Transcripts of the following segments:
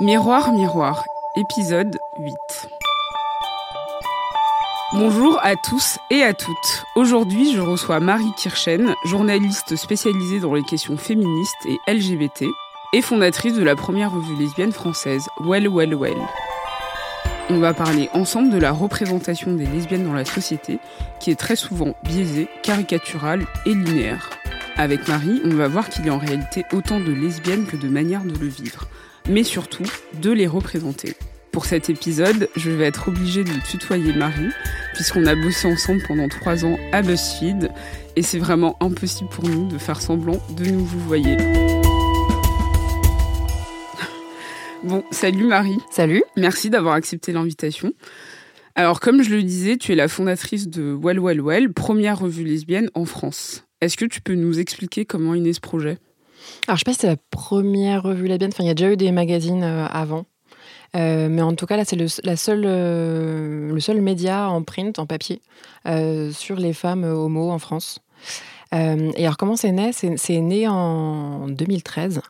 Miroir, miroir, épisode 8. Bonjour à tous et à toutes. Aujourd'hui, je reçois Marie Kirchen, journaliste spécialisée dans les questions féministes et LGBT, et fondatrice de la première revue lesbienne française, Well Well Well. On va parler ensemble de la représentation des lesbiennes dans la société, qui est très souvent biaisée, caricaturale et linéaire. Avec Marie, on va voir qu'il y a en réalité autant de lesbiennes que de manières de le vivre, mais surtout de les représenter. Pour cet épisode, je vais être obligée de tutoyer Marie, puisqu'on a bossé ensemble pendant trois ans à BuzzFeed, et c'est vraiment impossible pour nous de faire semblant de nous vous voyer. Bon, salut Marie. Salut. Merci d'avoir accepté l'invitation. Alors, comme je le disais, tu es la fondatrice de Well Well Well, première revue lesbienne en France. Est-ce que tu peux nous expliquer comment est né ce projet? Alors, je sais pas si c'est la première revue lesbienne. Enfin, il y a déjà eu des magazines euh, avant. Euh, mais en tout cas, là, c'est le, euh, le seul média en print, en papier, sur les femmes homo en France. Et alors, comment c'est né? C'est né en 2013.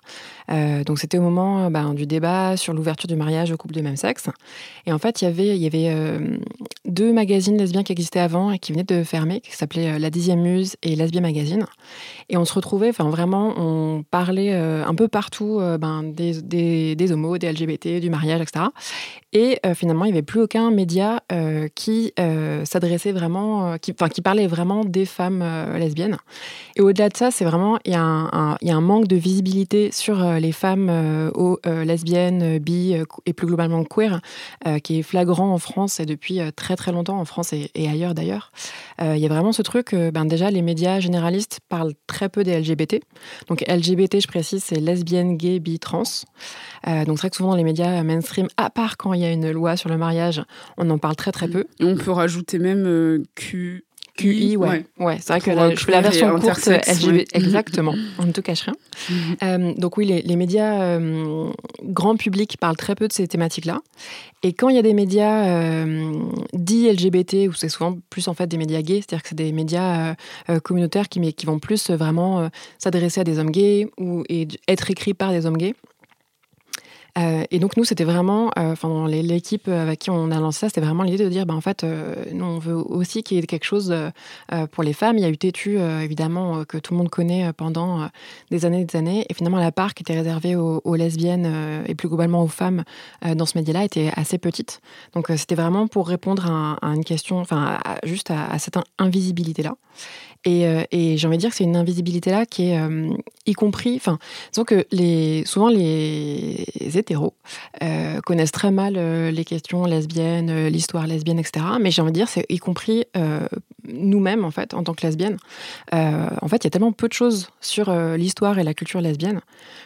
Euh, donc, c'était au moment euh, ben, du débat sur l'ouverture du mariage aux couples de même sexe. Et en fait, il y avait, euh, deux magazines lesbiens qui existaient avant et qui venaient de fermer, qui s'appelaient La Dixième Muse et Lesbien Magazine. Et on se retrouvait, enfin vraiment, on parlait un peu partout ben, des, des, homos, des LGBT, du mariage, etc. Et finalement, il n'y avait plus aucun média qui s'adressait vraiment, qui, qui parlait vraiment des femmes lesbiennes. Et au-delà de ça, c'est vraiment, il y, y a un manque de visibilité sur les femmes euh, aux, euh, lesbiennes, euh, bi euh, et plus globalement queer, euh, qui est flagrant en France et depuis euh, très très longtemps en France et, ailleurs d'ailleurs. Euh, Il y a vraiment ce truc, euh, ben déjà les médias généralistes parlent très peu des LGBT. Donc LGBT, je précise, c'est lesbienne, gay, bi, trans. Euh, donc c'est vrai que souvent dans les médias mainstream, à part quand il y a une loi sur le mariage, on en parle très très peu. On peut rajouter même euh, Q. QI, ouais. Ouais, c'est vrai que la, je fais la version courte LGBT. ouais. Exactement, on ne te cache rien. Euh, donc oui, les, les médias euh, grand public parlent très peu de ces thématiques-là. Et quand il y a des médias euh, dits LGBT, où c'est souvent plus en fait des médias gays, c'est-à-dire que c'est des médias euh, communautaires qui, mais qui vont plus vraiment euh, s'adresser à des hommes gays ou et être écrits par des hommes gays. Euh, et donc nous, c'était vraiment, euh, enfin l'équipe avec qui on a lancé ça, c'était vraiment l'idée de dire, ben en fait, euh, nous on veut aussi qu'il y ait quelque chose pour les femmes. Il y a eu Tétu, évidemment, que tout le monde connaît pendant des années et des années. Et finalement, la part qui était réservée aux, lesbiennes et plus globalement aux femmes dans ce média-là était assez petite. Donc c'était vraiment pour répondre à, une question, enfin juste à, cette in- invisibilité-là. Et, j'ai envie de dire que c'est une invisibilité-là qui est y compris, enfin, disons que les, souvent les hétéros euh, connaissent très mal euh, les questions lesbiennes, euh, l'histoire lesbienne, etc. Mais j'ai envie de dire, c'est y compris nous-mêmes, en fait, en tant que lesbiennes. En fait, il y a tellement peu de choses sur l'histoire et la culture lesbienne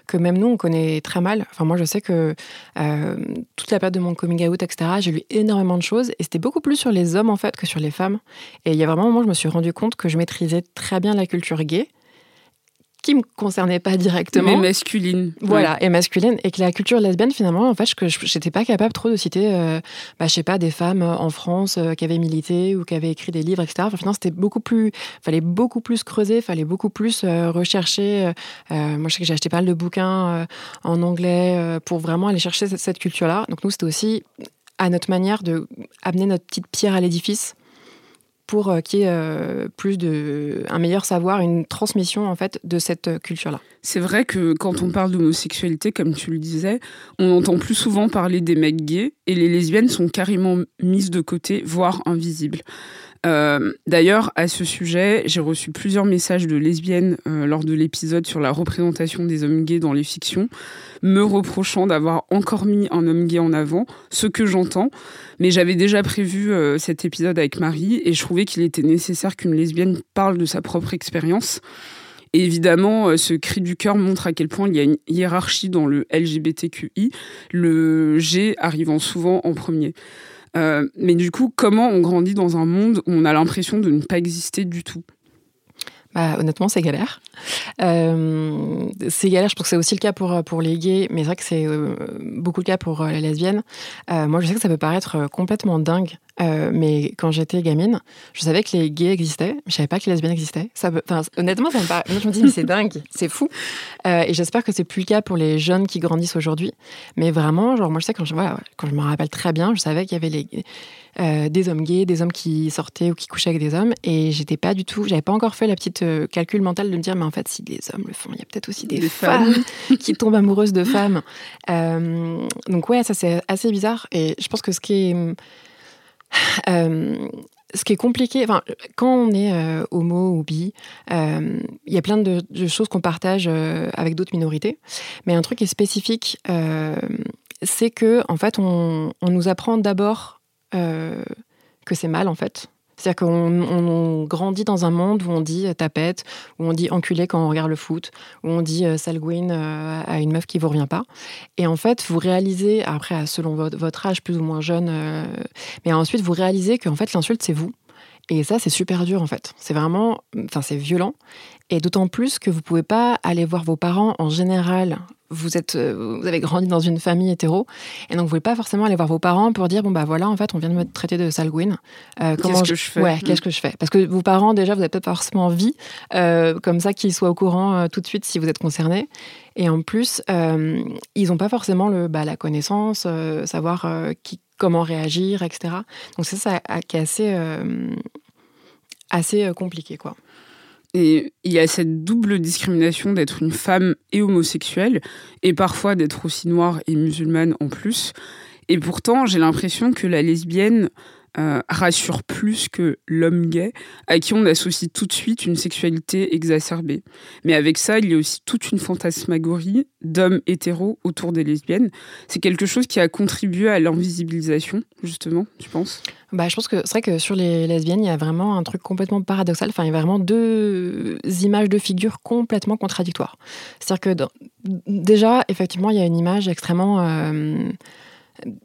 que même nous, on connaît très mal. Enfin, moi, je sais que toute la période de mon coming out, etc., j'ai lu énormément de choses et c'était beaucoup plus sur les hommes, en fait, que sur les femmes. Et il y a vraiment un moment où je me suis rendu compte que je maîtrisais très bien la culture gay, qui me concernait pas directement. Mais masculine. Voilà, et masculine. Et que la culture lesbienne, finalement, en fait, je- j'étais pas capable trop de citer, euh, bah, je sais pas, des femmes euh, en France euh, qui avaient milité ou qui avaient écrit des livres, etc. Enfin, finalement, c'était beaucoup plus, fallait beaucoup plus creuser, fallait beaucoup plus euh, rechercher. moi, je sais que j'ai acheté pas mal de bouquins en anglais pour vraiment aller chercher cette, cette culture-là. Donc, nous, c'était aussi à notre manière de amener notre petite pierre à l'édifice pour euh, qu'il y ait euh, plus de un meilleur savoir, une transmission en fait de cette euh, culture-là. C'est vrai que quand on parle d'homosexualité, comme tu le disais, on entend plus souvent parler des mecs gays et les lesbiennes sont carrément mises de côté, voire invisibles. Euh, D'ailleurs, à ce sujet, j'ai reçu plusieurs messages de lesbiennes euh, lors de l'épisode sur la représentation des hommes gays dans les fictions, me reprochant d'avoir encore mis un homme gay en avant, ce que j'entends. Mais j'avais déjà prévu euh, cet épisode avec Marie et je trouvais qu'il était nécessaire qu'une lesbienne parle de sa propre expérience. Et évidemment, ce cri du cœur montre à quel point il y a une hiérarchie dans le LGBTQI, le G arrivant souvent en premier. Mais du coup, comment on grandit dans un monde où on a l'impression de ne pas exister du tout? Bah, honnêtement, c'est galère. Euh, c'est galère, je pense que c'est aussi le cas pour, pour les gays, mais c'est vrai que c'est euh, beaucoup le cas pour euh, les lesbiennes. moi, je sais que ça peut paraître complètement dingue, mais quand j'étais gamine, je savais que les gays existaient, mais je savais pas que les lesbiennes existaient. Ça honnêtement, ça me paraît... je me dis, mais c'est dingue, c'est fou. et j'espère que c'est plus le cas pour les jeunes qui grandissent aujourd'hui. Mais vraiment, genre, moi, je sais, quand je, voilà, quand je me rappelle très bien, je savais qu'il y avait les euh, des hommes gays, des hommes qui sortaient ou qui couchaient avec des hommes. Et j'étais pas du tout, j'avais pas encore fait la petite euh, calcul mental de me dire, mais en fait, si des hommes le font, il y a peut-être aussi des, femmes, qui tombent amoureuses de femmes. Euh, donc ouais, ça c'est assez bizarre. Et je pense que ce qui est ce qui est compliqué, enfin, quand on est homo ou bi, il y a plein de, choses qu'on partage avec d'autres minorités. Mais un truc qui est spécifique, c'est que en fait, on nous apprend d'abord euh, que c'est mal en fait. C'est-à-dire qu'on grandit dans un monde où on dit euh, tapette, où on dit enculé quand on regarde le foot, où on dit euh, salguine à une meuf qui vous revient pas. Et en fait, vous réalisez, après, selon votre, âge plus ou moins jeune, mais ensuite vous réalisez qu'en fait l'insulte c'est vous. Et ça, c'est super dur en fait. C'est vraiment, enfin, c'est violent. Et d'autant plus que vous pouvez pas aller voir vos parents en général. Vous êtes, euh, vous avez grandi dans une famille hétéro, et donc vous pouvez pas forcément aller voir vos parents pour dire bon bah voilà en fait on vient de me traiter de sale Euh, qu'est-ce que je fais? Ouais, qu'est-ce que je fais? Parce que vos parents déjà vous avez peut-être pas forcément envie euh, comme ça qu'ils soient au courant euh, tout de suite si vous êtes concerné. Et en plus ils n'ont pas forcément le bah, la connaissance, savoir qui, comment réagir, etc. Donc c'est ça qui est assez assez compliqué quoi. Et il y a cette double discrimination d'être une femme et homosexuelle, et parfois d'être aussi noire et musulmane en plus. Et pourtant, j'ai l'impression que la lesbienne euh, rassure plus que l'homme gay, à qui on associe tout de suite une sexualité exacerbée. Mais avec ça, il y a aussi toute une fantasmagorie d'hommes hétéros autour des lesbiennes. C'est quelque chose qui a contribué à l'invisibilisation, justement, tu penses? Bah, je pense que c'est vrai que sur les lesbiennes, il y a vraiment un truc complètement paradoxal. Enfin, il y a vraiment deux images de figures complètement contradictoires. C'est-à-dire que déjà, effectivement, il y a une image extrêmement euh,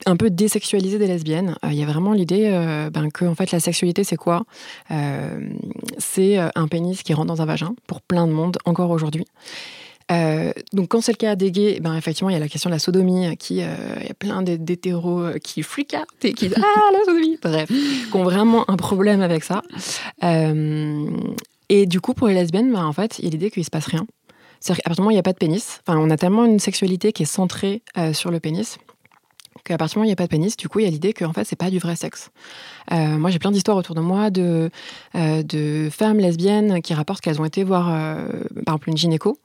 un peu désexualisée des lesbiennes. Euh, il y a vraiment l'idée euh, ben, que en fait la sexualité c'est quoi? Euh, C'est un pénis qui rentre dans un vagin pour plein de monde encore aujourd'hui. donc quand c'est le cas des gays, ben effectivement il y a la question de la sodomie, qui il y a plein d'hétéros qui freak et qui ah la sodomie, bref, qui ont vraiment un problème avec ça. et du coup pour les lesbiennes, ben, en fait il y a l'idée qu'il se passe rien. C'est-à-dire qu'à moment où il n'y a pas de pénis, enfin on a tellement une sexualité qui est centrée sur le pénis qu'à partir du moment où il n'y a pas de pénis, du coup, il y a l'idée que en fait, c'est pas du vrai sexe. Euh, moi, j'ai plein d'histoires autour de moi de, euh, de femmes lesbiennes qui rapportent qu'elles ont été voir, euh, par exemple, une gynéco.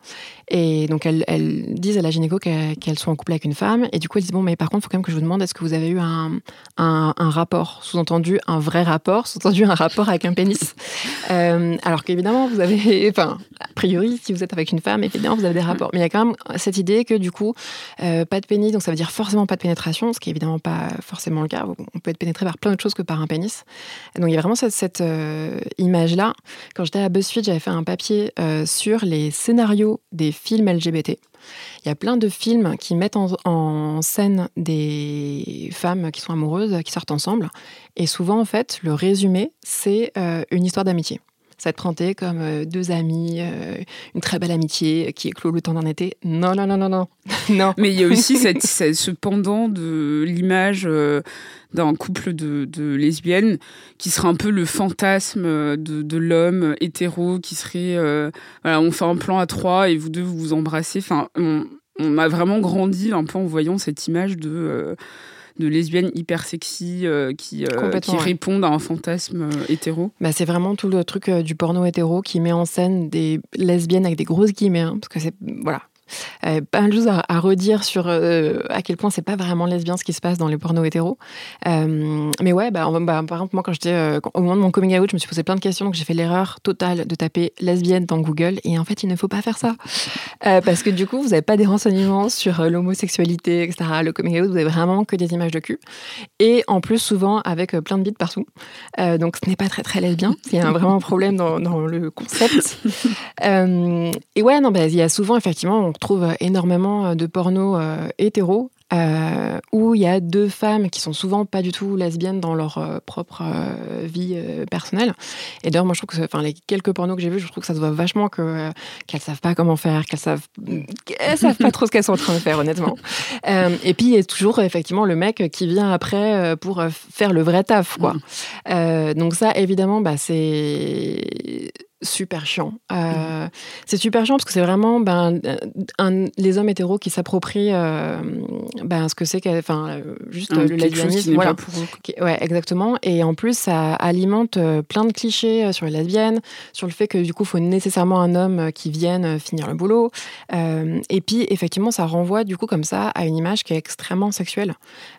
Et donc, elles, elles disent à la gynéco qu'elles sont en couple avec une femme. Et du coup, elles disent Bon, mais par contre, il faut quand même que je vous demande est-ce que vous avez eu un, un, un rapport? Sous-entendu, un vrai rapport Sous-entendu, un rapport avec un pénis Alors qu'évidemment, vous avez. Enfin, a priori, si vous êtes avec une femme, évidemment, vous avez des rapports. Mais il y a quand même cette idée que, du coup, pas de pénis, donc ça veut dire forcément pas de pénétration, ce qui est évidemment pas forcément le cas. On peut être pénétré par plein de choses que par un pénis. donc il y a vraiment cette, euh, image-là. Quand j'étais à BuzzFeed, j'avais fait un papier euh, sur les scénarios des films LGBT. Il y a plein de films qui mettent en, scène des femmes qui sont amoureuses, qui sortent ensemble. Et souvent, en fait, le résumé, c'est euh, une histoire d'amitié. Ça présenté comme deux amis, une très belle amitié qui éclot le temps d'un été. Non, non, non, non, non. non. Mais il y a aussi cette, ce pendant de l'image d'un couple de, lesbiennes qui serait un peu le fantasme de, de l'homme hétéro qui serait euh, voilà on fait un plan à trois et vous deux vous vous embrassez enfin on, on a vraiment grandi un peu en voyant cette image de euh, de lesbiennes hyper sexy euh, qui, qui répondent à un fantasme hétéro. Bah, c'est vraiment tout le truc du porno hétéro qui met en scène des lesbiennes avec des grosses guillemets, hein, parce que c'est voilà, euh, pas mal de choses à, redire sur euh, à quel point c'est pas vraiment lesbien ce qui se passe dans les pornos hétéros. Euh, mais ouais, bah, bah, par exemple, moi, quand j'étais au moment de mon coming out, je me suis posé plein de questions, donc j'ai fait l'erreur totale de taper lesbienne dans Google, et en fait, il ne faut pas faire ça. Euh, parce que du coup, vous n'avez pas des renseignements sur euh, l'homosexualité, etc., le coming out, vous avez vraiment que des images de cul. Et en plus, souvent avec plein de bites partout. donc ce n'est pas très très lesbien. Il y a vraiment un problème dans, le concept. et ouais, non, bah, il y a souvent, effectivement, on trouve énormément de porno hétéro euh, où il y a deux femmes qui sont souvent pas du tout lesbiennes dans leur euh, propre euh, vie personnelle. Et d'ailleurs, moi, je trouve que, enfin, les quelques pornos que j'ai vus, je trouve que ça se voit vachement que qu'elles savent pas comment faire, qu'elles savent, qu'elles savent pas trop ce qu'elles sont en train de faire, honnêtement. et puis, il y a toujours effectivement le mec qui vient après pour faire le vrai taf, quoi. Mm. donc ça, évidemment, bah, c'est super chiant. Euh, c'est super chiant parce que c'est vraiment ben, les hommes hétéros qui s'approprient euh, ben, ce que c'est enfin euh, juste le lesbianisme voilà. ouais exactement. Et en plus ça alimente plein de clichés sur les lesbiennes sur le fait que du coup il faut nécessairement un homme qui vienne finir le boulot. Et puis effectivement ça renvoie du coup comme ça à une image qui est extrêmement sexuelle.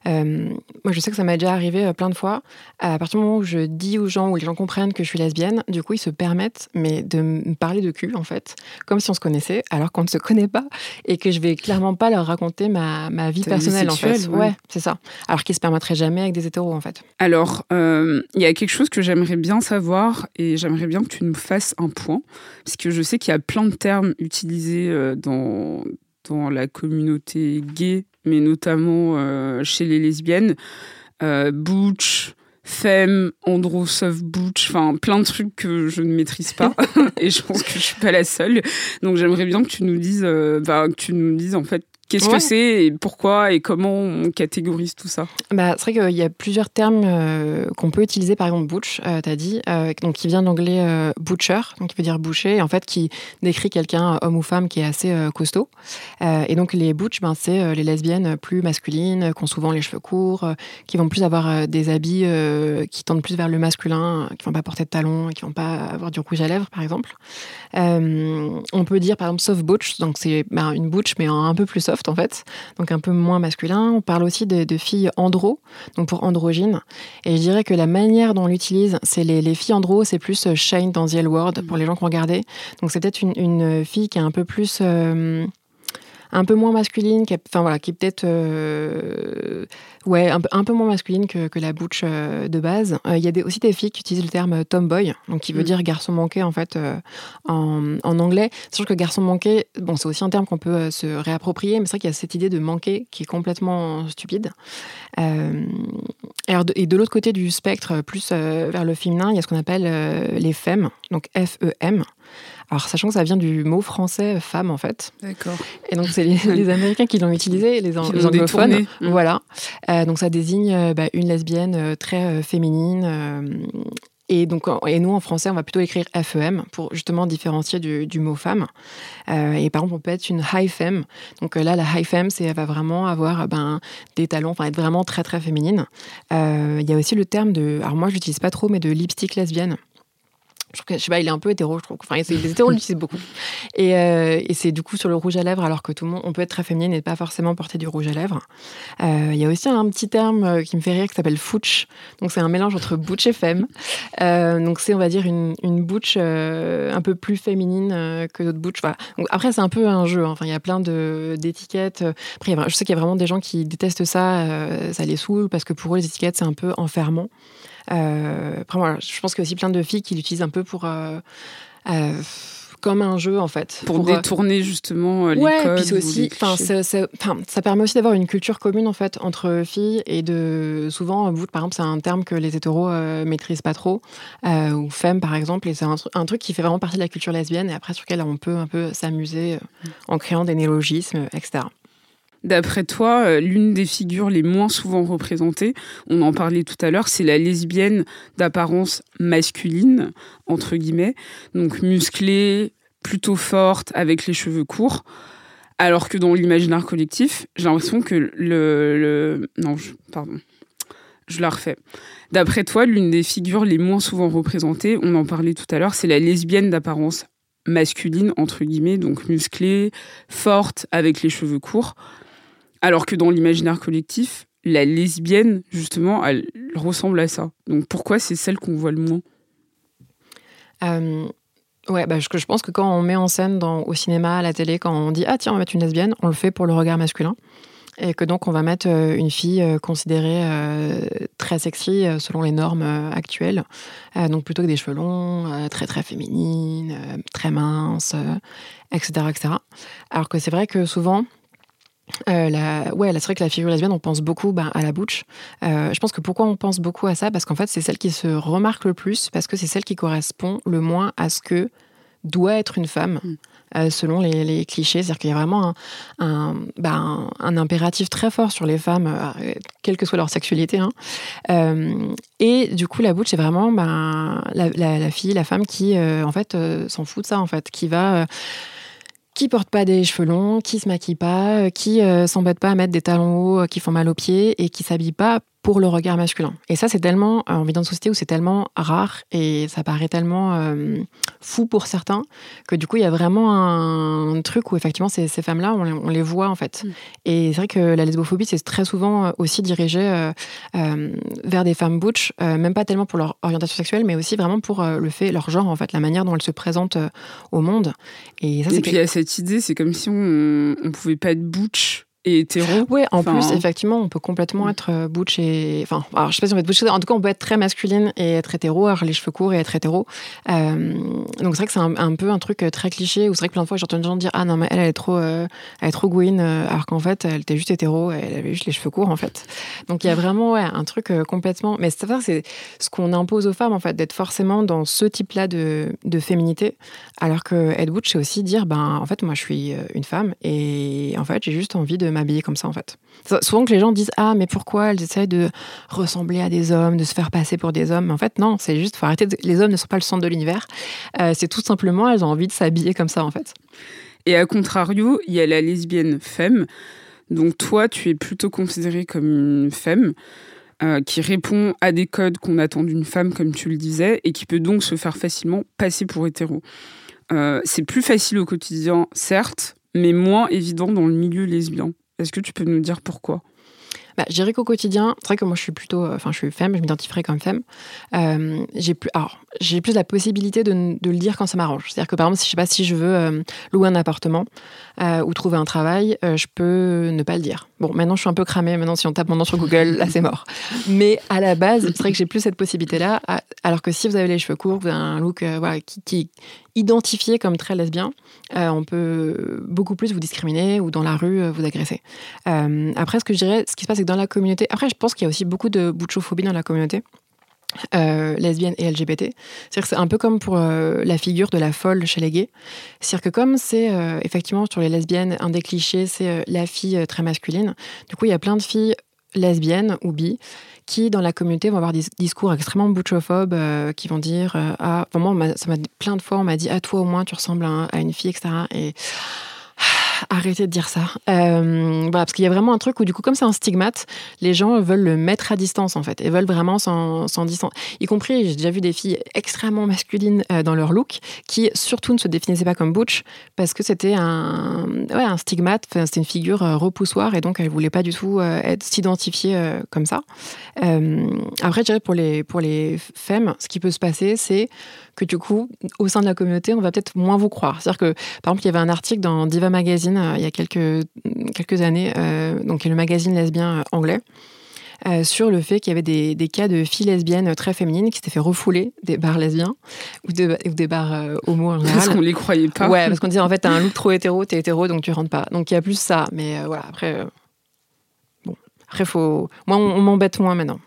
Moi je sais que ça m'est déjà arrivé plein de fois. À partir du moment où je dis aux gens ou les gens comprennent que je suis lesbienne du coup ils se permettent mais de me parler de cul, en fait, comme si on se connaissait, alors qu'on ne se connaît pas, et que je vais clairement pas leur raconter ma, ma vie personnelle, en fait. Ouais, c'est ça. Alors qu'ils se permettraient jamais avec des hétéros, en fait. Alors, euh, il y a quelque chose que j'aimerais bien savoir, et j'aimerais bien que tu nous fasses un point, parce que je sais qu'il y a plein de termes utilisés euh, dans, dans la communauté gay, mais notamment euh, chez les lesbiennes. butch, femme, andro, soft butch, enfin plein de trucs que je ne maîtrise pas et je pense que je suis pas la seule. Donc j'aimerais bien que tu nous dises, euh, bah, que tu nous dises en fait Qu'est-ce que c'est et pourquoi et comment on catégorise tout ça bah, C'est vrai qu'il y a plusieurs termes euh, qu'on peut utiliser, par exemple butch, euh, tu as dit, euh, donc qui vient de l'anglais butcher, donc qui veut dire boucher, et en fait qui décrit quelqu'un, homme ou femme, qui est assez costaud. et donc les butch, ben, c'est les lesbiennes plus masculines, qui ont souvent les cheveux courts, qui vont plus avoir des habits qui tendent plus vers le masculin, qui vont pas porter de talons, qui vont pas avoir du rouge à lèvres, par exemple. on peut dire par exemple soft butch, donc c'est ben, une butch mais un peu plus soft en fait, donc un peu moins masculin. On parle aussi de, filles andro, donc pour androgyne. Et je dirais que la manière dont on l'utilise, c'est les, filles andro, c'est plus euh, Shine dans The L Word pour les gens qui ont regardé. Donc c'est peut-être une, fille qui est un peu plus euh, un peu moins masculine, qui, enfin voilà, qui est peut-être euh, ouais un, un, peu moins masculine que, que la butch euh, de base. Euh, il y a des, aussi des filles qui utilisent le terme tomboy, donc qui veut mm. dire garçon manqué en fait en, en, anglais. C'est sûr que garçon manqué, bon c'est aussi un terme qu'on peut se réapproprier, mais c'est vrai qu'il y a cette idée de manquer qui est complètement stupide. et de l'autre côté du spectre, plus vers le féminin, il y a ce qu'on appelle les femmes, donc F-E-M. Alors, sachant que ça vient du mot français femme, en fait. D'accord. Et donc, c'est les, Américains qui l'ont utilisé, les, anglophones. Mmh. Voilà. Euh, donc, ça désigne euh, bah, une lesbienne euh, très féminine. et donc, et nous en français, on va plutôt écrire FEM pour justement différencier du, mot femme. et par exemple, on peut être une high femme. Donc là, la high femme, c'est elle va vraiment avoir ben, des talons, enfin être vraiment très très féminine. Il y a aussi le terme de, alors moi je l'utilise pas trop, mais de lipstick lesbienne je, sais pas, il est un peu hétéro, je trouve. Enfin, les hétéros l'utilisent beaucoup. Et, euh, et c'est du coup sur le rouge à lèvres, alors que tout le monde, on peut être très féminine et pas forcément porter du rouge à lèvres. Euh, il y a aussi un petit terme euh, qui me fait rire qui s'appelle fouch. Donc c'est un mélange entre butch et femme. donc c'est, on va dire, une, butch un peu plus féminine que d'autres butch. Voilà. Après, c'est un peu un jeu. Hein. Enfin, il y a plein d'étiquettes. Après, je sais qu'il y a vraiment des gens qui détestent ça, ça les saoule parce que pour eux, les étiquettes, c'est un peu enfermant. Euh, après, voilà, je pense qu'il y a aussi plein de filles qui l'utilisent un peu pour euh, euh, comme un jeu en fait. Pour, détourner justement les ouais, codes. Puis aussi, enfin, ça permet aussi d'avoir une culture commune en fait entre filles et de souvent, vous par exemple, c'est un terme que les hétéros euh, maîtrisent pas trop ou femmes par exemple, et c'est un, truc qui fait vraiment partie de la culture lesbienne et après sur lequel on peut un peu s'amuser en créant des néologismes, etc. D'après toi, euh, l'une des figures les moins souvent représentées, on en parlait tout à l'heure, c'est la lesbienne d'apparence masculine, entre guillemets, donc musclée, plutôt forte, avec les cheveux courts. Alors que dans l'imaginaire collectif, j'ai l'impression que le, Non, pardon. Je la refais. D'après toi, l'une des figures les moins souvent représentées, on en parlait tout à l'heure, c'est la lesbienne d'apparence masculine, entre guillemets, donc musclée, forte, avec les cheveux courts. Alors que dans l'imaginaire collectif, la lesbienne, justement, elle ressemble à ça. Donc pourquoi c'est celle qu'on voit le moins? Euh, Ouais, bah, je, pense que quand on met en scène au cinéma, à la télé, quand on dit ah tiens on va mettre une lesbienne, on le fait pour le regard masculin. Et que donc on va mettre euh, une fille euh, considérée très sexy selon les normes actuelles. Donc plutôt que des cheveux longs, très très féminines, très minces, etc., etc. Alors que c'est vrai que souvent, euh, la, ouais, c'est vrai que la figure lesbienne, on pense beaucoup ben, à la butch. Euh, je pense que pourquoi on pense beaucoup à ça? Parce qu'en fait, c'est celle qui se remarque le plus, parce que c'est celle qui correspond le moins à ce que doit être une femme, Mm. euh, selon les, les clichés. C'est-à-dire qu'il y a vraiment un, un, ben, un- impératif très fort sur les femmes, euh, quelle que soit leur sexualité. hein. Et du coup, la butch, c'est vraiment ben, la, la- la fille, la femme qui, en fait, s'en fout de ça, en fait, qui va... qui porte pas des cheveux longs, qui se maquille pas, euh, qui euh, s'embête pas à mettre des talons hauts euh, qui font mal aux pieds et qui s'habille pas pour le regard masculin. Et ça, c'est tellement, euh, on vit dans une société où c'est tellement rare et ça paraît tellement euh, fou pour certains que du coup, il y a vraiment un truc où effectivement, ces, ces femmes-là, on, les- on les voit en fait. Mm. Et c'est vrai que la lesbophobie, c'est très souvent euh, aussi dirigé euh, euh, vers des femmes butch, euh, même pas tellement pour leur orientation sexuelle, mais aussi vraiment pour euh, le fait, leur genre en fait, la manière dont elles se présentent euh, au monde. Et ça, Et c'est puis il y a cette idée, c'est comme si on, on pouvait pas être butch et hétéro. Oui, en Enfin, plus, effectivement, on peut complètement être euh, butch et. Enfin, alors, je sais pas si on peut être butch. En tout cas, on peut être très masculine et être hétéro, avoir les cheveux courts et être hétéro. Euh, donc, c'est vrai que c'est un, un peu un truc euh, très cliché où c'est vrai que plein de fois, j'entends des gens dire Ah non, mais elle, elle est trop, euh, elle est trop gouine, alors qu'en fait, elle était juste hétéro, elle avait juste les cheveux courts, en fait. Donc, il y a vraiment ouais, un truc complètement. Mais c'est ça, c'est ce qu'on impose aux femmes, en fait, d'être forcément dans ce type-là de, de féminité. Alors que être butch, c'est aussi dire Ben, en fait, moi, je suis une femme et en fait, j'ai juste envie de m'habiller comme ça, en fait. So- Souvent que les gens disent ah mais pourquoi elles essayent de ressembler à des hommes, de se faire passer pour des hommes? En fait non, c'est juste faut arrêter. Les hommes ne sont pas le centre de l'univers. Euh, c'est tout simplement elles ont envie de s'habiller comme ça en fait. Et à contrario, il y a la lesbienne femme. Donc toi, tu es plutôt considérée comme une femme euh, qui répond à des codes qu'on attend d'une femme, comme tu le disais, et qui peut donc se faire facilement passer pour hétéro. Euh, c'est plus facile au quotidien, certes, mais moins évident dans le milieu lesbien. Est-ce que tu peux nous dire pourquoi? Bah, je dirais qu'au quotidien, c'est vrai que moi je suis plutôt, euh, enfin je suis femme, je m'identifierais comme femme. Euh, j'ai plus, alors j'ai plus la possibilité de, le dire quand ça m'arrange. C'est-à-dire que par exemple, si je sais pas si je veux euh, louer un appartement ou trouver un travail, je peux ne pas le dire. Bon, maintenant je suis un peu cramée. Maintenant, si on tape mon nom sur Google, là c'est mort. Mais à la base, c'est vrai que j'ai plus cette possibilité-là. Alors que si vous avez les cheveux courts, vous avez un look euh, qui, qui est identifié comme très lesbien, euh, on peut beaucoup plus vous discriminer ou dans la rue euh, vous agresser. Après, ce que je dirais, ce qui se passe, c'est que dans la communauté. Après, je pense qu'il y a aussi beaucoup de butchophobie dans la communauté. Euh, lesbienne et LGBT. C'est un peu comme pour euh, la figure de la folle chez les gays. C'est-à-dire que comme c'est euh, effectivement sur les lesbiennes, un des clichés, c'est euh, la fille très masculine. Du coup, il y a plein de filles lesbiennes ou bi qui, dans la communauté, vont avoir des discours extrêmement butchophobes, euh, qui vont dire ah, on m'a- ça m'a plein de fois, on m'a dit ah toi au moins tu ressembles à, à une fille, etc. Et Arrêtez de dire ça. Euh, parce qu'il y a vraiment un truc où, du coup, comme c'est un stigmate, les gens veulent le mettre à distance, en fait, et veulent vraiment s'en distancer. Y compris, j'ai déjà vu des filles extrêmement masculines euh, dans leur look, qui surtout ne se définissaient pas comme butch, parce que c'était un, stigmate, c'était une figure euh, repoussoire, et donc elles voulaient pas du tout être s'identifier comme ça. Après, je dirais pour pour les femmes, ce qui peut se passer, c'est que du coup, au sein de la communauté, on va peut-être moins vous croire. C'est-à-dire que, par exemple, il y avait un article dans Diva Magazine euh, il y a quelques, quelques années, euh, donc qui est le magazine lesbien euh, anglais, euh, sur le fait qu'il y avait des, des cas de filles lesbiennes très féminines qui s'étaient fait refouler des bars lesbiens ou, de- ou des bars euh, homo en Parce général. qu'on les croyait pas. Ouais, parce qu'on disait en fait, t'as un look trop hétéro, t'es hétéro, donc tu rentres pas. Donc il y a plus ça, mais euh, voilà, après. bon, après, faut. Moi, on, on m'embête moins maintenant.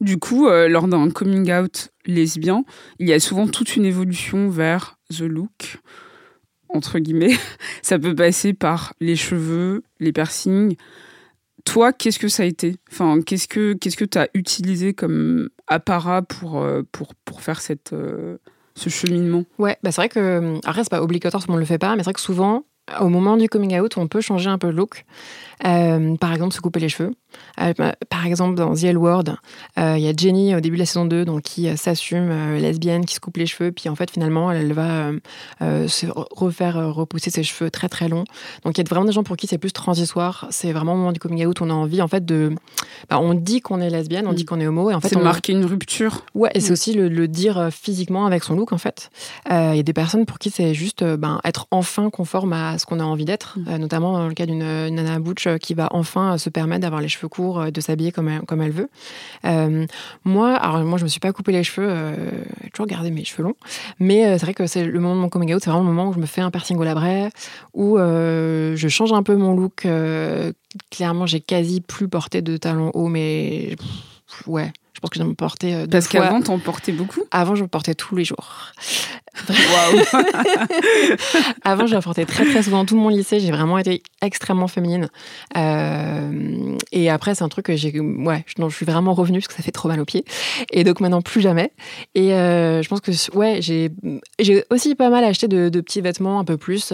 Du coup, euh, lors d'un coming out lesbien, il y a souvent toute une évolution vers the look, entre guillemets. Ça peut passer par les cheveux, les piercings. Toi, qu'est-ce que ça a été? Enfin, qu'est-ce que qu'est-ce que tu as utilisé comme apparat pour, euh, pour, pour faire cette, euh, ce cheminement? Ouais, bah c'est vrai que. Après, c'est pas obligatoire, tout le le fait pas, mais c'est vrai que souvent, au moment du coming out, on peut changer un peu de look. Euh, par exemple, se couper les cheveux. Euh, bah, par exemple, dans The L Word, euh, il y a Jenny au début de la saison 2 donc, qui s'assume lesbienne, qui se coupe les cheveux, puis en fait, finalement, elle, va se refaire repousser ses cheveux très très longs. Donc il y a vraiment des gens pour qui c'est plus transitoire. C'est vraiment au moment du coming out, on a envie en fait de. Bah, on dit qu'on est lesbienne, on dit mm. qu'on est homo, et en fait. C'est on... marquer une rupture. Ouais, et c'est mm. aussi le, dire physiquement avec son look en fait. Il y a des personnes pour qui c'est juste ben, être enfin conforme à ce qu'on a envie d'être, mm. notamment dans le cas d'une Nana Butch qui va enfin se permettre d'avoir les cheveux courts, euh, de s'habiller comme elle, comme elle veut. Euh, moi, alors moi, je me suis pas coupé les cheveux, euh, j'ai toujours gardé mes cheveux longs, mais c'est vrai que c'est le moment de mon coming out, c'est vraiment le moment où je me fais un piercing au labret, où je change un peu mon look. clairement, j'ai quasi plus porté de talons hauts, mais ouais, je pense que j'en portais euh, Parce qu'avant, t'en portais beaucoup Avant, je portais tous les jours. Waouh Avant, j'en portais très très souvent. Tout mon lycée, j'ai vraiment été extrêmement féminine. Euh, et après, c'est un truc que j'ai... Ouais, je, je suis vraiment revenue parce que ça fait trop mal aux pieds. Et donc maintenant, plus jamais. Et euh, je pense que, ouais, j'ai aussi pas mal acheté de, de, petits vêtements un peu plus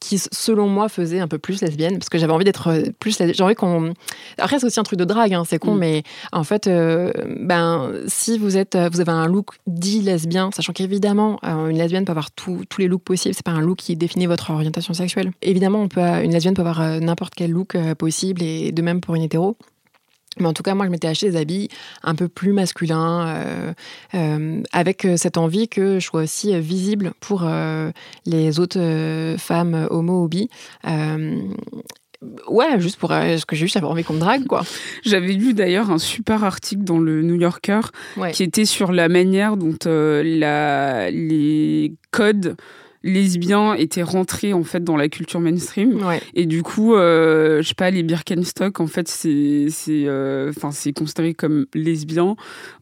qui, selon moi, faisait un peu plus lesbienne, parce que j'avais envie d'être euh, plus J'ai envie qu'on. Après, c'est aussi un truc de drague, hein, c'est con, mm. mais en fait, euh, ben, si vous êtes, euh, vous avez un look dit lesbien, sachant qu'évidemment, une lesbienne peut avoir tous les looks possibles, c'est pas un look qui définit votre orientation sexuelle. Évidemment, on peut, une lesbienne peut avoir n'importe quel look possible, et de même pour une hétéro. Mais en tout cas, moi, je m'étais acheté des habits un peu plus masculins, euh, euh, avec euh, cette envie que je sois aussi visible pour les autres femmes homo ou bi. Ouais, juste pour ce que j'ai juste envie qu'on me drague, quoi. J'avais lu d'ailleurs un super article dans le New Yorker qui était sur la manière dont la, les codes lesbiens étaient rentrés en fait dans la culture mainstream. Et du coup euh, je sais pas les Birkenstock en fait c'est c'est euh, enfin c'est considéré comme lesbien.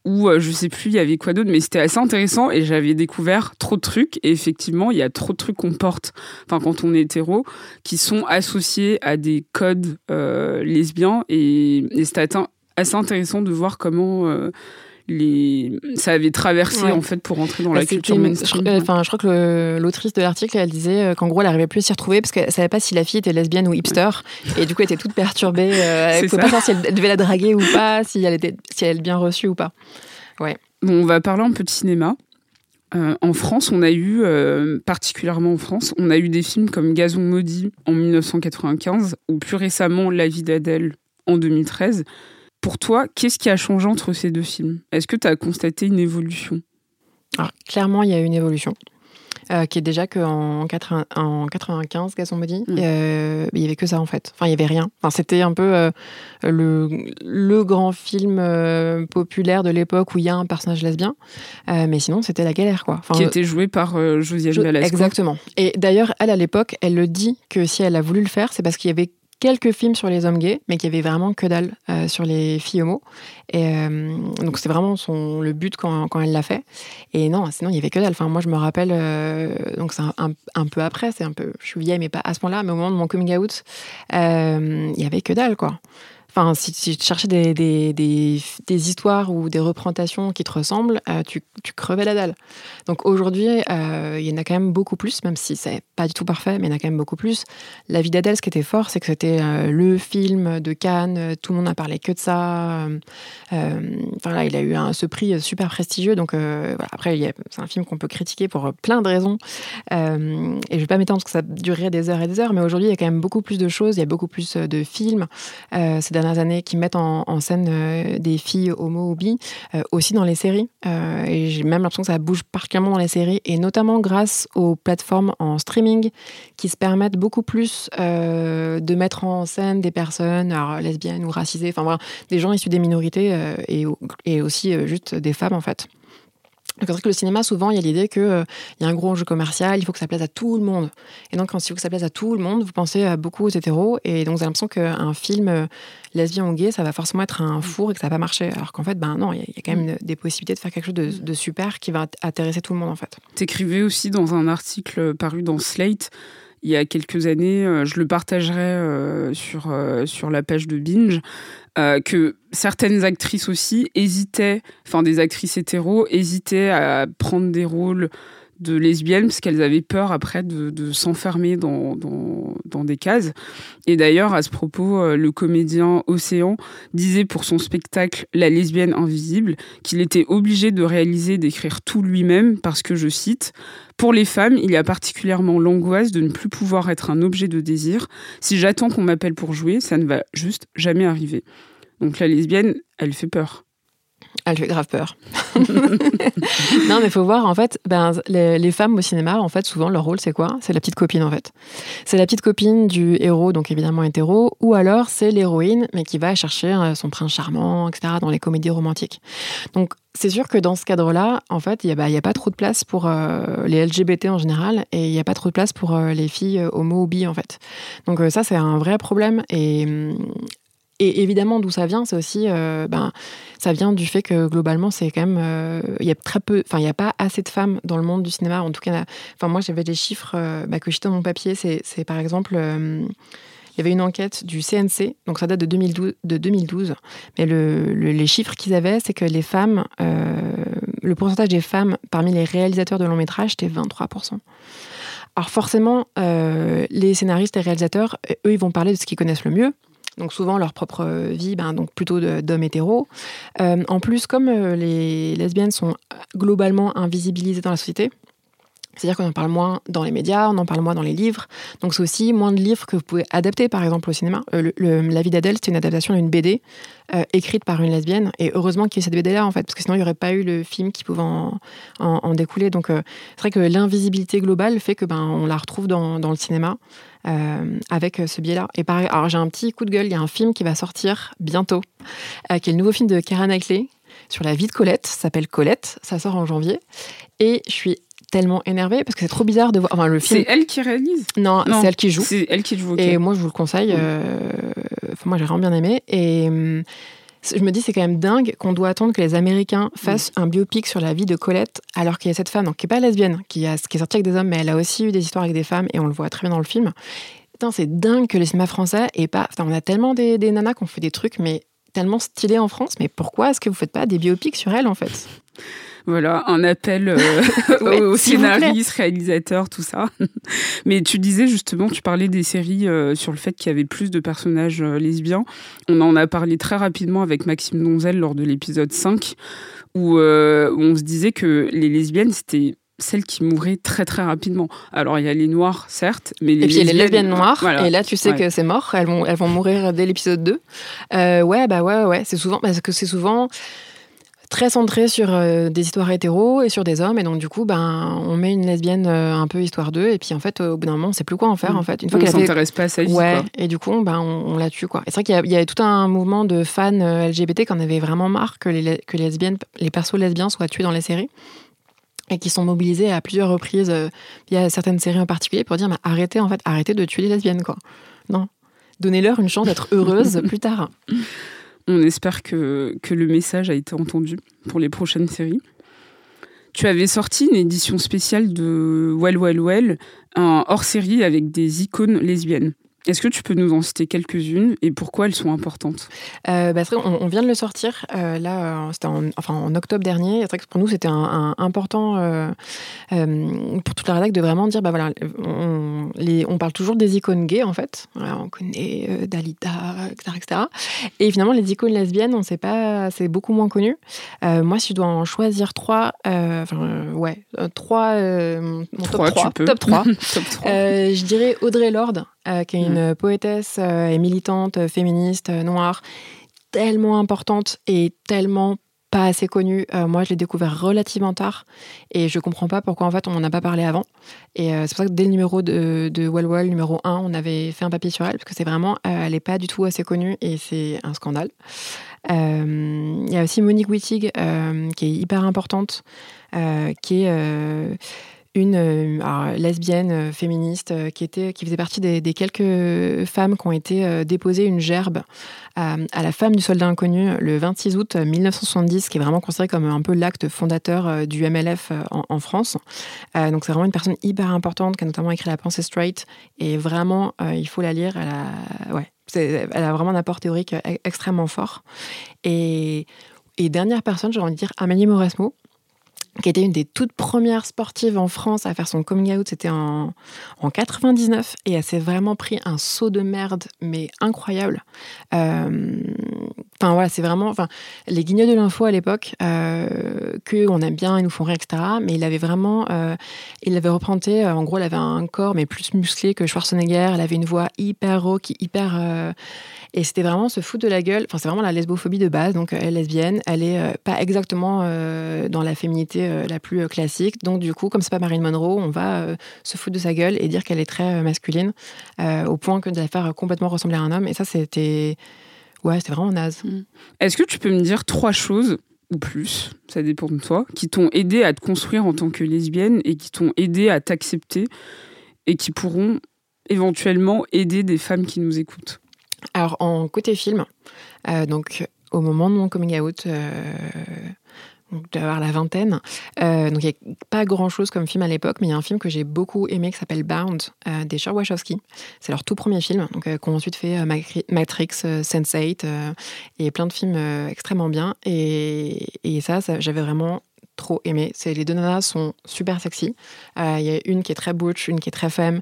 Ou euh, je sais plus il y avait quoi d'autre mais c'était assez intéressant et j'avais découvert trop de trucs. Et effectivement il y a trop de trucs qu'on porte enfin quand on est hétéro qui sont associés à des codes lesbiens. Et, et c'était assez intéressant de voir comment les... ça avait traversé en fait pour rentrer dans bah, la culture mainstream. Enfin, je crois que l'autrice de l'article, elle disait euh, qu'en gros, elle n'arrivait plus à s'y retrouver parce qu'elle savait pas si la fille était lesbienne ou hipster, et du coup, elle était toute perturbée. Euh, elle ne pouvait pas savoir si elle devait la draguer ou pas, si elle était, si elle est bien reçue ou pas. Ouais. Bon, on va parler un peu de cinéma. Euh, en France, on a eu, particulièrement en France, on a eu des films comme Gazon maudit en 1995 ou plus récemment La vie d'Adèle en 2013. Pour toi, qu'est-ce qui a changé entre ces deux films? Est-ce que tu as constaté une évolution? Alors, Clairement, il y a une évolution. Euh, qui est déjà qu'en en 95, Gazon me dit, euh, il y avait que ça en fait. Enfin, il y avait rien. Enfin, c'était un peu euh, le, le, grand film populaire de l'époque où il y a un personnage lesbien, mais sinon c'était la galère quoi. qui était joué par Josiane jo Exactement. Et d'ailleurs, elle à l'époque, elle le dit que si elle a voulu le faire, c'est parce qu'il y avait quelques films sur les hommes gays, mais qui avait vraiment que dalle euh, sur les filles homo. Et euh, donc c'est vraiment son, le but quand, quand elle l'a fait. Et non, sinon il y avait que dalle. Enfin moi je me rappelle, euh, donc c'est un, un, peu après, c'est un peu, je suis vieille mais pas à ce point-là, mais au moment de mon coming out, il y avait que dalle quoi. Enfin, si, tu cherchais des, des, des, histoires ou des représentations qui te ressemblent, euh, tu, crevais la dalle. Donc aujourd'hui, euh, il y en a quand même beaucoup plus, même si c'est pas du tout parfait, mais il y en a quand même beaucoup plus. La vie d'Adèle, ce qui était fort, c'est que c'était euh, le film de Cannes, tout le monde n'a parlé que de ça. enfin là, il a eu un, ce prix super prestigieux. Donc après, c'est un film qu'on peut critiquer pour plein de raisons. et je vais pas m'étendre parce que ça durerait des heures et des heures, mais aujourd'hui, il y a quand même beaucoup plus de choses, il y a beaucoup plus de films. Dernières années qui mettent en, scène euh, des filles homo ou bi, euh, aussi dans les séries. Euh, et j'ai même l'impression que ça bouge particulièrement dans les séries, et notamment grâce aux plateformes en streaming qui se permettent beaucoup plus de mettre en scène des personnes lesbiennes ou racisées, enfin voilà, des gens issus des minorités et, et aussi juste des femmes en fait. C'est vrai que le cinéma, souvent, il y a l'idée qu'il euh, y a un gros enjeu commercial, il faut que ça plaise à tout le monde. Et donc, quand il faut que ça plaise à tout le monde, vous pensez à beaucoup aux hétéros. Et donc, vous avez l'impression qu'un film euh, lesbien ou gay, ça va forcément être un four et que ça va pas marcher. Alors qu'en fait, ben non, il y, a quand même des possibilités de faire quelque chose de, super qui va intéresser tout le monde, en fait. T'écrivais aussi dans un article paru dans Slate il y a quelques années, euh, je le partagerai sur, sur la page de Binge, euh, que certaines actrices aussi hésitaient, enfin des actrices hétéros, hésitaient à prendre des rôles de lesbiennes parce qu'elles avaient peur après de, s'enfermer dans, dans, des cases. Et d'ailleurs, à ce propos, euh, le comédien Océan disait pour son spectacle La lesbienne invisible qu'il était obligé de réaliser, d'écrire tout lui-même parce que, je cite, pour les femmes, il y a particulièrement l'angoisse de ne plus pouvoir être un objet de désir. Si j'attends qu'on m'appelle pour jouer, ça ne va juste jamais arriver. Donc la lesbienne, elle fait peur. Elle fait grave peur. non, mais il faut voir, en fait, ben, les, femmes au cinéma, en fait, souvent, leur rôle, c'est quoi? C'est la petite copine, en fait. C'est la petite copine du héros, donc évidemment hétéro, ou alors c'est l'héroïne, mais qui va chercher euh, son prince charmant, etc., dans les comédies romantiques. Donc, c'est sûr que dans ce cadre-là, en fait, il n'y a, a, pas trop de place pour euh, les LGBT en général, et il n'y a pas trop de place pour euh, les filles homo ou bi, en fait. Donc, ça, c'est un vrai problème. Et, et évidemment, d'où ça vient, c'est aussi, euh, ben, ça vient du fait que globalement, c'est quand même, euh, il y a très peu, enfin, il n'y a pas assez de femmes dans le monde du cinéma. En tout cas, enfin, moi, j'avais des chiffres euh, bah, que j'étais dans mon papier. C'est, par exemple, il y avait une enquête du CNC, donc ça date de 2012, de 2012 mais le, les chiffres qu'ils avaient, c'est que les femmes, le pourcentage des femmes parmi les réalisateurs de long métrage, c'était 23%. Alors forcément, les scénaristes et réalisateurs, eux, ils vont parler de ce qu'ils connaissent le mieux donc souvent leur propre vie, ben, donc plutôt d'hommes hétéros. Euh, en plus, comme euh, les lesbiennes sont globalement invisibilisées dans la société, c'est-à-dire qu'on en parle moins dans les médias, on en parle moins dans les livres. Donc c'est aussi moins de livres que vous pouvez adapter, par exemple, au cinéma. Euh, la vie d'Adèle, c'est une adaptation d'une BD écrite par une lesbienne. Et heureusement qu'il y ait cette BD-là, en fait, parce que sinon il n'y aurait pas eu le film qui pouvait en, découler. Donc c'est vrai que l'invisibilité globale fait que ben on la retrouve dans, le cinéma. Euh, avec ce biais-là. Et pareil, alors j'ai un petit coup de gueule, il y a un film qui va sortir bientôt, euh, qui est le nouveau film de Karen Knightley sur la vie de Colette, s'appelle Colette, ça sort en janvier. Et je suis tellement énervée parce que c'est trop bizarre de voir. Enfin, le film. C'est elle qui réalise Non, c'est elle qui joue. C'est elle qui joue. Et moi, je vous le conseille. Euh, moi, j'ai vraiment bien aimé. Et hum, je me dis, c'est quand même dingue qu'on doit attendre que les Américains fassent un biopic sur la vie de Colette, alors qu'il y a cette femme, donc, qui n'est pas lesbienne, qui, a, qui est sortie avec des hommes, mais elle a aussi eu des histoires avec des femmes, et on le voit très bien dans le film. c'est dingue que le cinéma français est pas. on a tellement des, des nanas qui ont fait des trucs, mais tellement stylés en France, mais pourquoi est-ce que vous faites pas des biopics sur elles, en fait? Voilà, un appel euh, aux scénaristes, réalisateurs, tout ça. Mais tu disais justement, tu parlais des séries euh, sur le fait qu'il y avait plus de personnages euh, lesbiens. On en a parlé très rapidement avec Maxime Donzel lors de l'épisode 5, où, on se disait que les lesbiennes, c'était celles qui mouraient très très rapidement. Alors il y a les noirs, certes, mais les Et puis il y a les lesbiennes noires, et là tu sais que c'est mort, elles vont, elles vont mourir dès l'épisode 2. ouais, bah ouais, ouais, c'est souvent, parce que c'est souvent très centré sur euh, des histoires hétéros et sur des hommes. Et donc, du coup, ben, on met une lesbienne euh, un peu histoire d'eux. Et puis, en fait, au bout d'un moment, on sait plus quoi en faire. Mm. En fait. Une fois on s'intéresse pas à ça. Ouais. Et du coup, ben, on, la tue. Quoi. Et c'est vrai qu'il y, a tout un mouvement de fans euh, LGBT qui en avait vraiment marre que les, que les lesbiennes, les persos lesbiens soient tués dans les séries et qui sont mobilisés à plusieurs reprises il y a certaines séries en particulier pour dire arrêtez en fait arrêtez de tuer les lesbiennes quoi non donnez-leur une chance d'être heureuse plus tard on espère que, le message a été entendu pour les prochaines séries. Tu avais sorti une édition spéciale de Well Well Well, un hors-série avec des icônes lesbiennes. Est-ce que tu peux nous en citer quelques-unes et pourquoi elles sont importantes? Euh, bah, on, vient de le sortir euh, là, euh, c'était en, enfin, en octobre dernier. C'est vrai que pour nous c'était un, important pour toute la rédac de vraiment dire bah voilà, on, les, on parle toujours des icônes gays en fait. on connaît Dalida, etc., etc. Et finalement les icônes lesbiennes, on sait pas, c'est beaucoup moins connu. moi, si je dois en choisir trois, enfin ouais, trois, mon top 3, top 3, je dirais Audrey Lorde. Euh, qui est une poétesse euh, et militante euh, féministe noire, tellement importante et tellement pas assez connue. moi, je l'ai découvert relativement tard et je comprends pas pourquoi en fait on n'en a pas parlé avant. Et c'est pour ça que dès le numéro de, de Well Well, numéro 1, on avait fait un papier sur elle parce que c'est vraiment, elle est pas du tout assez connue et c'est un scandale. Il y a aussi Monique Wittig qui est hyper importante, qui est une euh, lesbienne euh, féministe euh, qui, était, qui faisait partie des, quelques femmes qui ont été déposées une gerbe à, la femme du soldat inconnu le 26 août 1970, qui est vraiment considéré comme un peu l'acte fondateur du MLF en, France. donc c'est vraiment une personne hyper importante qui a notamment écrit La pensée straight et vraiment il faut la lire. Elle a, ouais, elle a vraiment un apport théorique extrêmement fort. Et, et dernière personne, j'ai envie de dire Amélie Mauresmo, qui était une des toutes premières sportives en France à faire son coming out, c'était en, en 99, et elle s'est vraiment pris un saut de merde, mais incroyable. Euh, Enfin voilà, c'est vraiment, enfin les guignols de l'info à l'époque euh, que on aime bien, ils nous font rire, etc. Mais il avait vraiment, euh, il avait représenté, euh, en gros, elle avait un corps mais plus musclé que Schwarzenegger. Elle avait une voix hyper rauque, hyper, euh, et c'était vraiment se foutre de la gueule. Enfin c'est vraiment la lesbophobie de base. Donc elle est lesbienne, elle est pas exactement dans la féminité la plus classique. Donc du coup, comme c'est pas Marilyn Monroe, on va se foutre de sa gueule et dire qu'elle est très masculine, au point que de la faire complètement ressembler à un homme. Et ça, c'était Ouais, c'était vraiment naze. Est-ce que tu peux me dire trois choses ou plus, ça dépend de toi, qui t'ont aidé à te construire en tant que lesbienne et qui t'ont aidé à t'accepter et qui pourront éventuellement aider des femmes qui nous écoutent? Alors, en côté film, euh, donc au moment de mon coming out, euh, donc d'avoir la vingtaine, euh, donc il n'y a pas grand chose comme film à l'époque, mais il y a un film que j'ai beaucoup aimé qui s'appelle Bound euh, des Charles Wachowski. C'est leur tout premier film, donc euh, qui ont ensuite fait euh, Matrix, euh, Sense8 euh, et plein de films extrêmement bien. Et, et ça, ça j'avais vraiment trop aimé. C'est les deux nanas sont super sexy. Euh, Il y a une qui est très butch, une qui est très femme,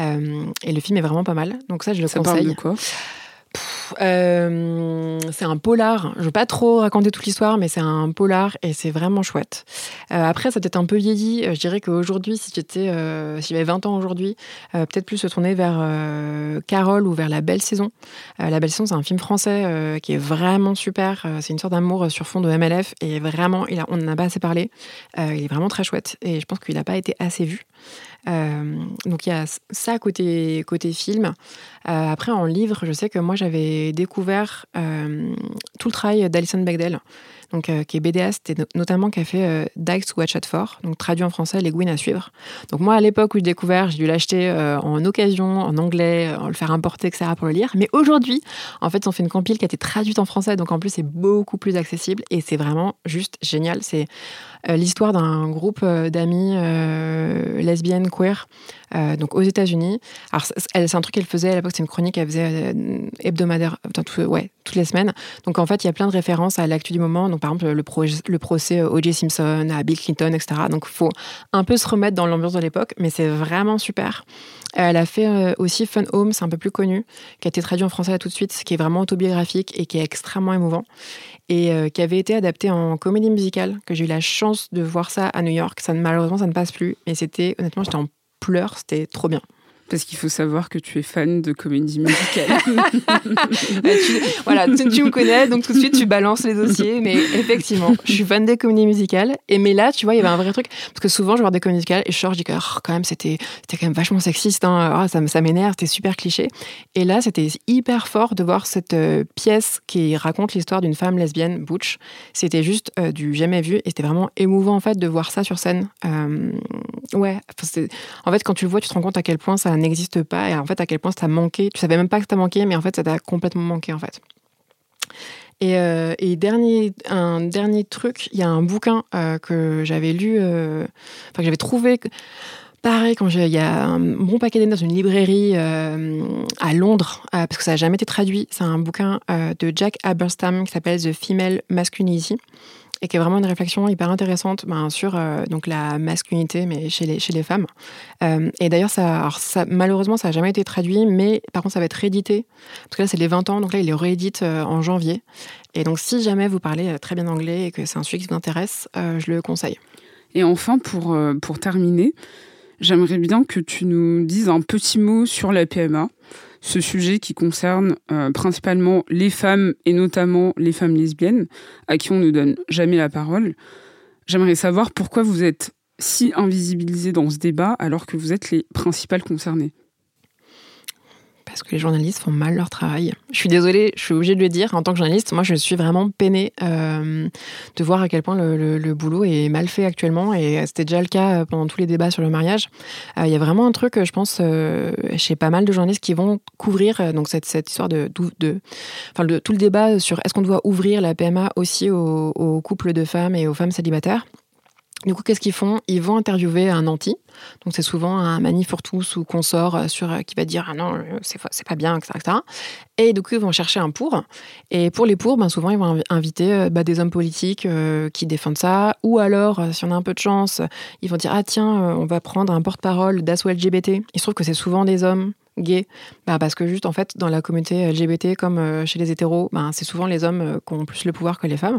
euh, et le film est vraiment pas mal. Donc ça, je le Ça conseille. parle de quoi? Euh, c'est un polar. Je veux pas trop raconter toute l'histoire, mais c'est un polar et c'est vraiment chouette. Euh, après, ça peut-être un peu vieilli. Euh, Je dirais qu'aujourd'hui, si j'étais, euh, j'avais 20 ans aujourd'hui, peut-être plus se tourner vers Carole ou vers La Belle Saison. La Belle Saison, c'est un film français qui est vraiment super. C'est une sorte d'amour sur fond de MLF et vraiment, on n'en a pas assez parlé. Il est vraiment très chouette et je pense qu'il n'a pas été assez vu. Euh, donc il y a ça côté, côté film. Euh, après, en livre, je sais que moi, j'avais découvert euh, tout le travail d'Alison Bechdel, donc, euh, qui est BDaste, et no- notamment qui a fait euh, Dykes Watch Out For, donc traduit en français Les Gwyn à suivre. Donc moi, à l'époque où je l'ai découvert, j'ai dû l'acheter euh, en occasion, en anglais, euh, le faire importer, etc. pour le lire. Mais aujourd'hui, en fait, on fait une compile qui a été traduite en français, donc en plus, c'est beaucoup plus accessible, et c'est vraiment juste génial. C'est l'histoire d'un groupe d'amis lesbiennes queer euh, donc aux États-Unis. Alors elle- c'est un truc qu'elle faisait à l'époque, c'est une chronique qu'elle faisait euh, hebdomadaire, tout- ouais, toutes les semaines. Donc en fait, il y a plein de références à l'actu du moment. Donc par exemple le, pro- le procès O.J. Simpson, à Bill Clinton, etc. Donc il faut un peu se remettre dans l'ambiance de l'époque, mais c'est vraiment super. Elle a fait euh, aussi Fun Home, c'est un peu plus connu, qui a été traduit en français là tout de suite, qui est vraiment autobiographique et qui est extrêmement émouvant et euh, qui avait été adapté en comédie musicale, que j'ai eu la chance de voir ça à New York. Malheureusement, ça ne passe plus, mais c'était, honnêtement, j'étais en pleurs, c'était trop bien. Parce qu'il faut savoir que tu es fan de comédie musicale. Tu- voilà, tu, me connais, donc tout de suite tu balances les dossiers. Mais effectivement, je suis fan des comédies musicales. Et mais là, tu vois, il y avait un vrai truc. Parce que souvent, je vois des comédies musicales et je dis que oh, quand même, c'était quand même vachement sexiste. Hein. Ah, ça, ça m'énerve, c'était super cliché. Et là, c'était hyper fort de voir cette euh, pièce qui raconte l'histoire d'une femme lesbienne, Butch. C'était juste euh, du jamais vu et c'était vraiment émouvant en fait de voir ça sur scène. Euh, ouais, en fait, quand tu le vois, tu te rends compte à quel point ça n'existe pas et en fait à quel point ça manqué. Tu savais même pas que ça manqué, mais en fait, ça t'a complètement manqué en fait. Et, euh, et dernier, un dernier truc, il y a un bouquin euh, que j'avais lu, euh, enfin que j'avais trouvé. Pareil, quand il y a un bon paquet d'années dans une librairie à Londres, parce que ça n'a jamais été traduit. C'est un bouquin de Jack Aberstam qui s'appelle The Female Masculinity et qui est vraiment une réflexion hyper intéressante ben, sur euh, donc la masculinité, mais chez les, chez les femmes. Euh, et d'ailleurs, ça, malheureusement, ça n'a jamais été traduit, mais par contre, ça va être réédité. Parce que là, c'est les 20 ans, donc là, il est réédite euh, en janvier. Et donc, si jamais vous parlez très bien anglais et que c'est un sujet qui vous intéresse, je le conseille. Et enfin, pour, pour terminer, j'aimerais bien que tu nous dises un petit mot sur la PMA, ce sujet qui concerne euh, principalement les femmes et notamment les femmes lesbiennes, à qui on ne donne jamais la parole. J'aimerais savoir pourquoi vous êtes si invisibilisés dans ce débat alors que vous êtes les principales concernées. Parce que les journalistes font mal leur travail. Je suis désolée, je suis obligée de le dire. En tant que journaliste, moi, je suis vraiment peinée euh, de voir à quel point le, boulot est mal fait actuellement. Et c'était déjà le cas pendant tous les débats sur le mariage. Euh, Il y a vraiment un truc, je pense, euh, chez pas mal de journalistes qui vont couvrir euh, donc cette, cette histoire de, tout le débat sur est-ce qu'on doit ouvrir la PMA aussi aux couples de femmes et aux femmes célibataires. Du coup, qu'est-ce qu'ils font? Ils vont interviewer un anti. Donc, c'est souvent un manif pour tous ou consort sur, qui va dire Ah non, c'est, pas bien, etc., Et du coup, ils vont chercher un pour. Et pour les pour, ben, souvent, ils vont inviter bah, des hommes politiques qui défendent ça. Ou alors, si on a un peu de chance, ils vont dire Ah tiens, on va prendre un porte-parole d'assaut LGBT. Il se trouve que c'est souvent des hommes gay bah Parce que juste, en fait, dans la communauté LGBT, comme euh, chez les hétéros, bah, c'est souvent les hommes euh, qui ont plus le pouvoir que les femmes.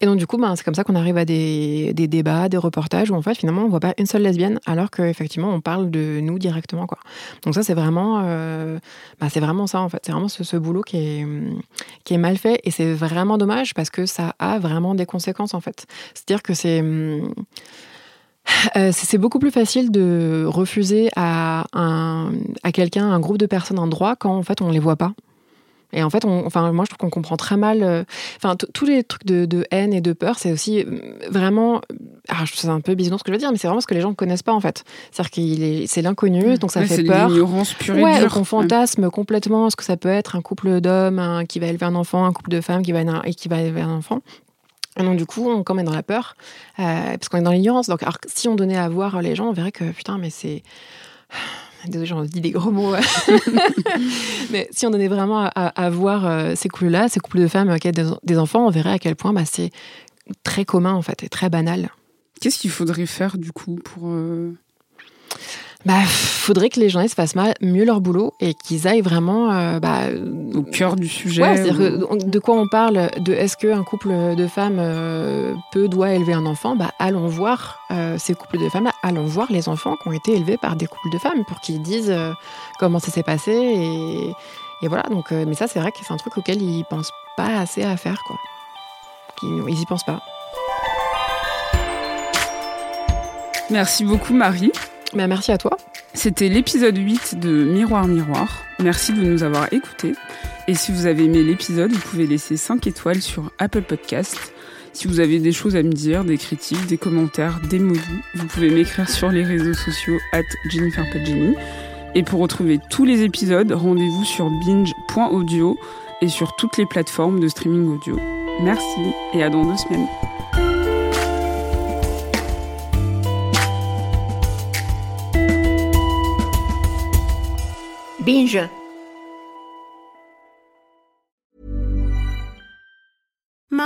Et donc, du coup, bah, c'est comme ça qu'on arrive à des, des, débats, des reportages où, en fait, finalement, on voit pas une seule lesbienne, alors qu'effectivement, on parle de nous directement. Quoi. Donc, ça, c'est vraiment, euh, bah, vraiment ça, en fait. C'est vraiment ce, ce, boulot qui est, qui est mal fait. Et c'est vraiment dommage parce que ça a vraiment des conséquences, en fait. C'est-à-dire que c'est. Hum, euh, c'est beaucoup plus facile de refuser à, un, à quelqu'un, un groupe de personnes, un droit quand en fait on ne les voit pas. Et en fait, on, enfin, moi, je trouve qu'on comprend très mal. Euh, enfin, tous les trucs de, haine et de peur, c'est aussi euh, vraiment. Ah, c'est un peu bisounours ce que je veux dire, mais c'est vraiment ce que les gens ne connaissent pas, en fait. C'est-à-dire que c'est l'inconnu, donc ça fait peur. C'est l'ignorance pure et ouais, dure. on fantasme complètement ce que ça peut être un couple d'hommes qui va élever un enfant, un couple de femmes qui va, et qui va élever un enfant. Donc, du coup, on quand même dans la peur, euh, parce qu'on est dans l'ignorance. Donc, alors, si on donnait à voir les gens, on verrait que, putain, mais c'est. Désolée, j'en dis des gros mots. mais si on donnait vraiment à, voir euh, ces couples-là, ces couples de femmes qui ont des, enfants, on verrait à quel point bah, c'est très commun, en fait, et très banal. Qu'est-ce qu'il faudrait faire, du coup, pour. Bah, faudrait que les journalistes fassent mieux leur boulot et qu'ils aillent vraiment euh, bah, au cœur du sujet. de quoi on parle De est-ce qu'un couple de femmes euh, peut, doit élever un enfant? Bah, Allons voir euh, ces couples de femmes, allons voir les enfants qui ont été élevés par des couples de femmes pour qu'ils disent comment ça s'est passé. Et, et, voilà, donc, mais ça, c'est vrai que c'est un truc auquel ils pensent pas assez à faire. Quoi. Ils y pensent pas. Merci beaucoup, Marie. Bah, merci à toi. C'était l'épisode 8 de Miroir Miroir. Merci de nous avoir écoutés. Et si vous avez aimé l'épisode, vous pouvez laisser 5 étoiles sur Apple Podcast. Si vous avez des choses à me dire, des critiques, des commentaires, des mots vous pouvez m'écrire sur les réseaux sociaux at jenniferpagini. Et pour retrouver tous les épisodes, rendez-vous sur binge.audio et sur toutes les plateformes de streaming audio. Merci et à dans deux semaines. Binge.